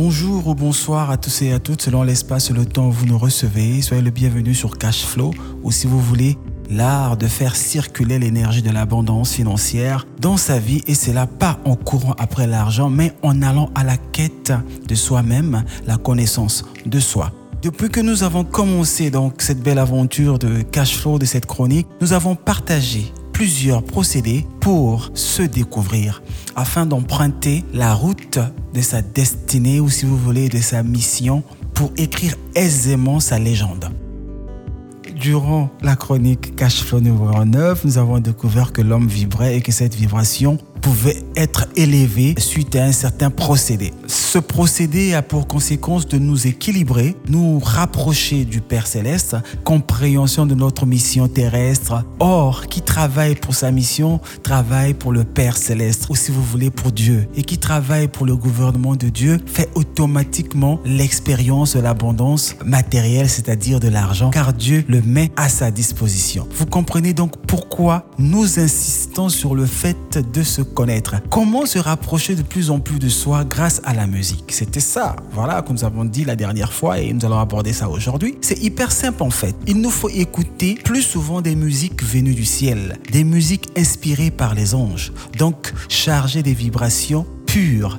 Bonjour ou bonsoir à tous et à toutes selon l'espace et le temps où vous nous recevez. Soyez le bienvenu sur Cashflow ou si vous voulez l'art de faire circuler l'énergie de l'abondance financière dans sa vie et cela pas en courant après l'argent mais en allant à la quête de soi-même, la connaissance de soi. Depuis que nous avons commencé donc cette belle aventure de Cashflow de cette chronique, nous avons partagé plusieurs procédés pour se découvrir afin d'emprunter la route de sa destinée ou si vous voulez de sa mission pour écrire aisément sa légende. Durant la chronique Cashflow numéro 9, nous avons découvert que l'homme vibrait et que cette vibration pouvait être élevé suite à un certain procédé. Ce procédé a pour conséquence de nous équilibrer, nous rapprocher du Père céleste, compréhension de notre mission terrestre. Or, qui travaille pour sa mission travaille pour le Père céleste, ou si vous voulez pour Dieu. Et qui travaille pour le gouvernement de Dieu fait automatiquement l'expérience de l'abondance matérielle, c'est-à-dire de l'argent, car Dieu le met à sa disposition. Vous comprenez donc pourquoi nous insistons sur le fait de se connaître. Comment se rapprocher de plus en plus de soi grâce à la C'était ça, voilà, que nous avons dit la dernière fois et nous allons aborder ça aujourd'hui. C'est hyper simple en fait. Il nous faut écouter plus souvent des musiques venues du ciel, des musiques inspirées par les anges, donc chargées des vibrations pures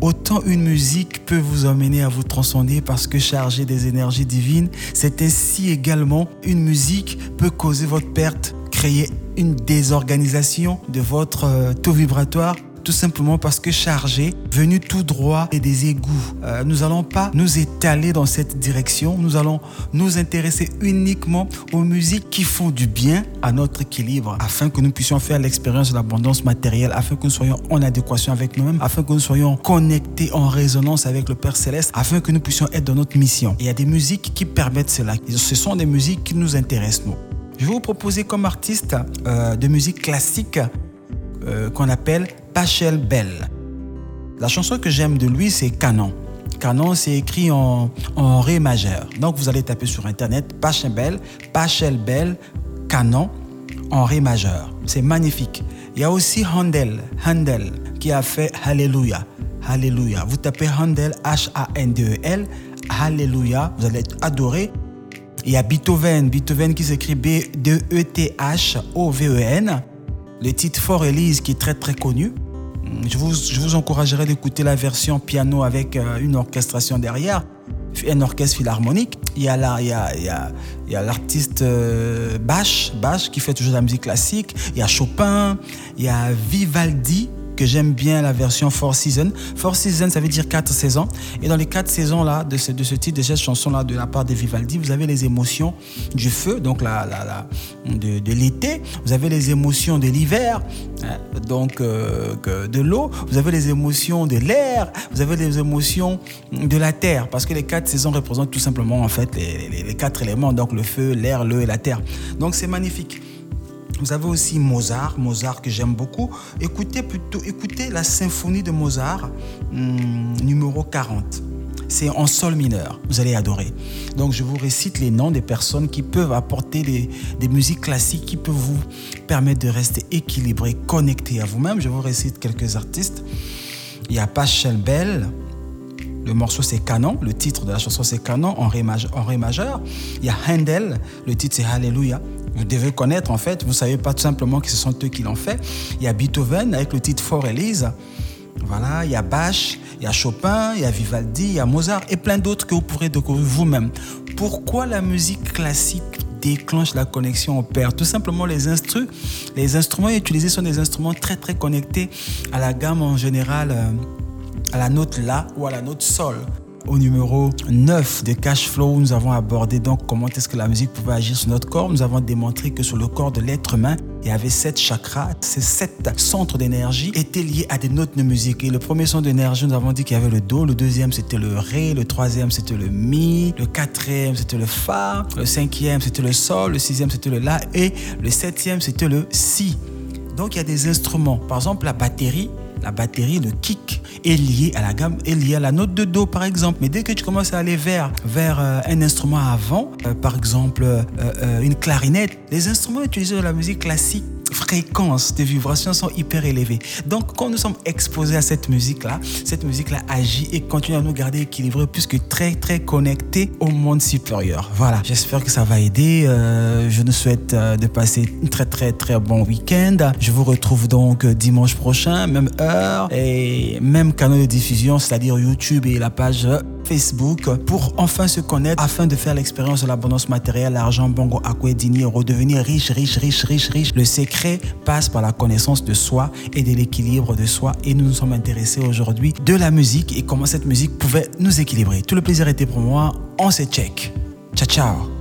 Autant une musique peut vous emmener à vous transcender parce que chargée des énergies divines, c'est ainsi également une musique peut causer votre perte, créer une désorganisation de votre euh, taux vibratoire tout simplement parce que chargé, venu tout droit et des égouts. Euh, nous n'allons pas nous étaler dans cette direction, nous allons nous intéresser uniquement aux musiques qui font du bien à notre équilibre, afin que nous puissions faire l'expérience de l'abondance matérielle, afin que nous soyons en adéquation avec nous-mêmes, afin que nous soyons connectés en résonance avec le Père Céleste, afin que nous puissions être dans notre mission. il y a des musiques qui permettent cela. Ce sont des musiques qui nous intéressent, nous. Je vais vous proposer comme artiste euh, de musique classique euh, qu'on appelle Pachel Bell. La chanson que j'aime de lui, c'est Canon. Canon, c'est écrit en, Ré majeur. Donc vous allez taper sur internet Pachel Bell, Pachel Bell, Canon en Ré majeur. C'est magnifique. Il y a aussi Handel, Handel qui a fait Hallelujah. Hallelujah. Vous tapez Handel, H-A-N-D-E-L, Hallelujah. Vous allez être adoré. Il y a Beethoven, Beethoven qui s'écrit B-E-E-T-H-O-V-E-N. Le titre For Elise qui est très très connu. Je vous, je vous encouragerai d'écouter la version piano avec euh, une orchestration derrière, un orchestre philharmonique. Il y a l'artiste euh, Bach, Bach qui fait toujours de la musique classique. Il y a Chopin, il y a Vivaldi que j'aime bien la version Four Seasons. Four Seasons, ça veut dire quatre saisons. Et dans les quatre saisons-là, de ce, de ce titre, de cette chanson-là, de la part de Vivaldi, vous avez les émotions du feu, donc la, la de, de l'été. Vous avez les émotions de l'hiver, hein, donc euh, de l'eau. Vous avez les émotions de l'air. Vous avez les émotions de la terre. Parce que les quatre saisons représentent tout simplement, en fait, les, les, les quatre éléments. Donc le feu, l'air, l'eau et la terre. Donc c'est magnifique. Vous avez aussi Mozart, Mozart que j'aime beaucoup. Écoutez plutôt, écoutez la symphonie de Mozart, hmm, numéro 40. C'est en sol mineur. Vous allez adorer. Donc, je vous récite les noms des personnes qui peuvent apporter des, des musiques classiques qui peuvent vous permettre de rester équilibré, connecté à vous-même. Je vous récite quelques artistes. Il y a Pachel Bell. Le morceau c'est Canon, le titre de la chanson c'est Canon en ré, majeur, en ré majeur. Il y a Handel, le titre c'est Hallelujah. Vous devez connaître en fait, vous ne savez pas tout simplement que ce sont eux qui l'ont fait. Il y a Beethoven avec le titre For Elise. Voilà, il y a Bach, il y a Chopin, il y a Vivaldi, il y a Mozart et plein d'autres que vous pourrez découvrir vous-même. Pourquoi la musique classique déclenche la connexion au Père? Tout simplement les instruments, les instruments utilisés sont des instruments très très connectés à la gamme en général, euh, à la note La ou à la note Sol au numéro 9 de Cash Flow, nous avons abordé donc comment est-ce que la musique pouvait agir sur notre corps. Nous avons démontré que sur le corps de l'être humain, il y avait sept chakras. Ces sept centres d'énergie étaient liés à des notes de musique. Et le premier centre d'énergie, nous avons dit qu'il y avait le Do, le deuxième c'était le Ré, le troisième c'était le Mi, le quatrième c'était le Fa, le cinquième c'était le Sol, le sixième c'était le La et le septième c'était le Si. Donc il y a des instruments. Par exemple, la batterie, la batterie, le kick, est lié à la gamme, est lié à la note de Do par exemple. Mais dès que tu commences à aller vers, euh, un instrument avant, euh, par exemple euh, une clarinette, les instruments utilisés dans la musique classique fréquences de vibrations sont hyper élevées. Donc, quand nous sommes exposés à cette musique-là, cette musique-là agit et continue à nous garder équilibrés puisque très, très connectés au monde supérieur. Voilà, j'espère que ça va aider. Euh, je nous souhaite euh, de passer un très, très, très bon week-end. Je vous retrouve donc dimanche prochain, même heure et même canal de diffusion, c'est-à-dire YouTube et la page Facebook pour enfin se connaître afin de faire l'expérience de l'abondance matérielle, l'argent, bongo, et redevenir riche, riche, riche, riche, riche. Le secret passe par la connaissance de soi et de l'équilibre de soi et nous nous sommes intéressés aujourd'hui de la musique et comment cette musique pouvait nous équilibrer. Tout le plaisir était pour moi. On se check. Ciao, ciao.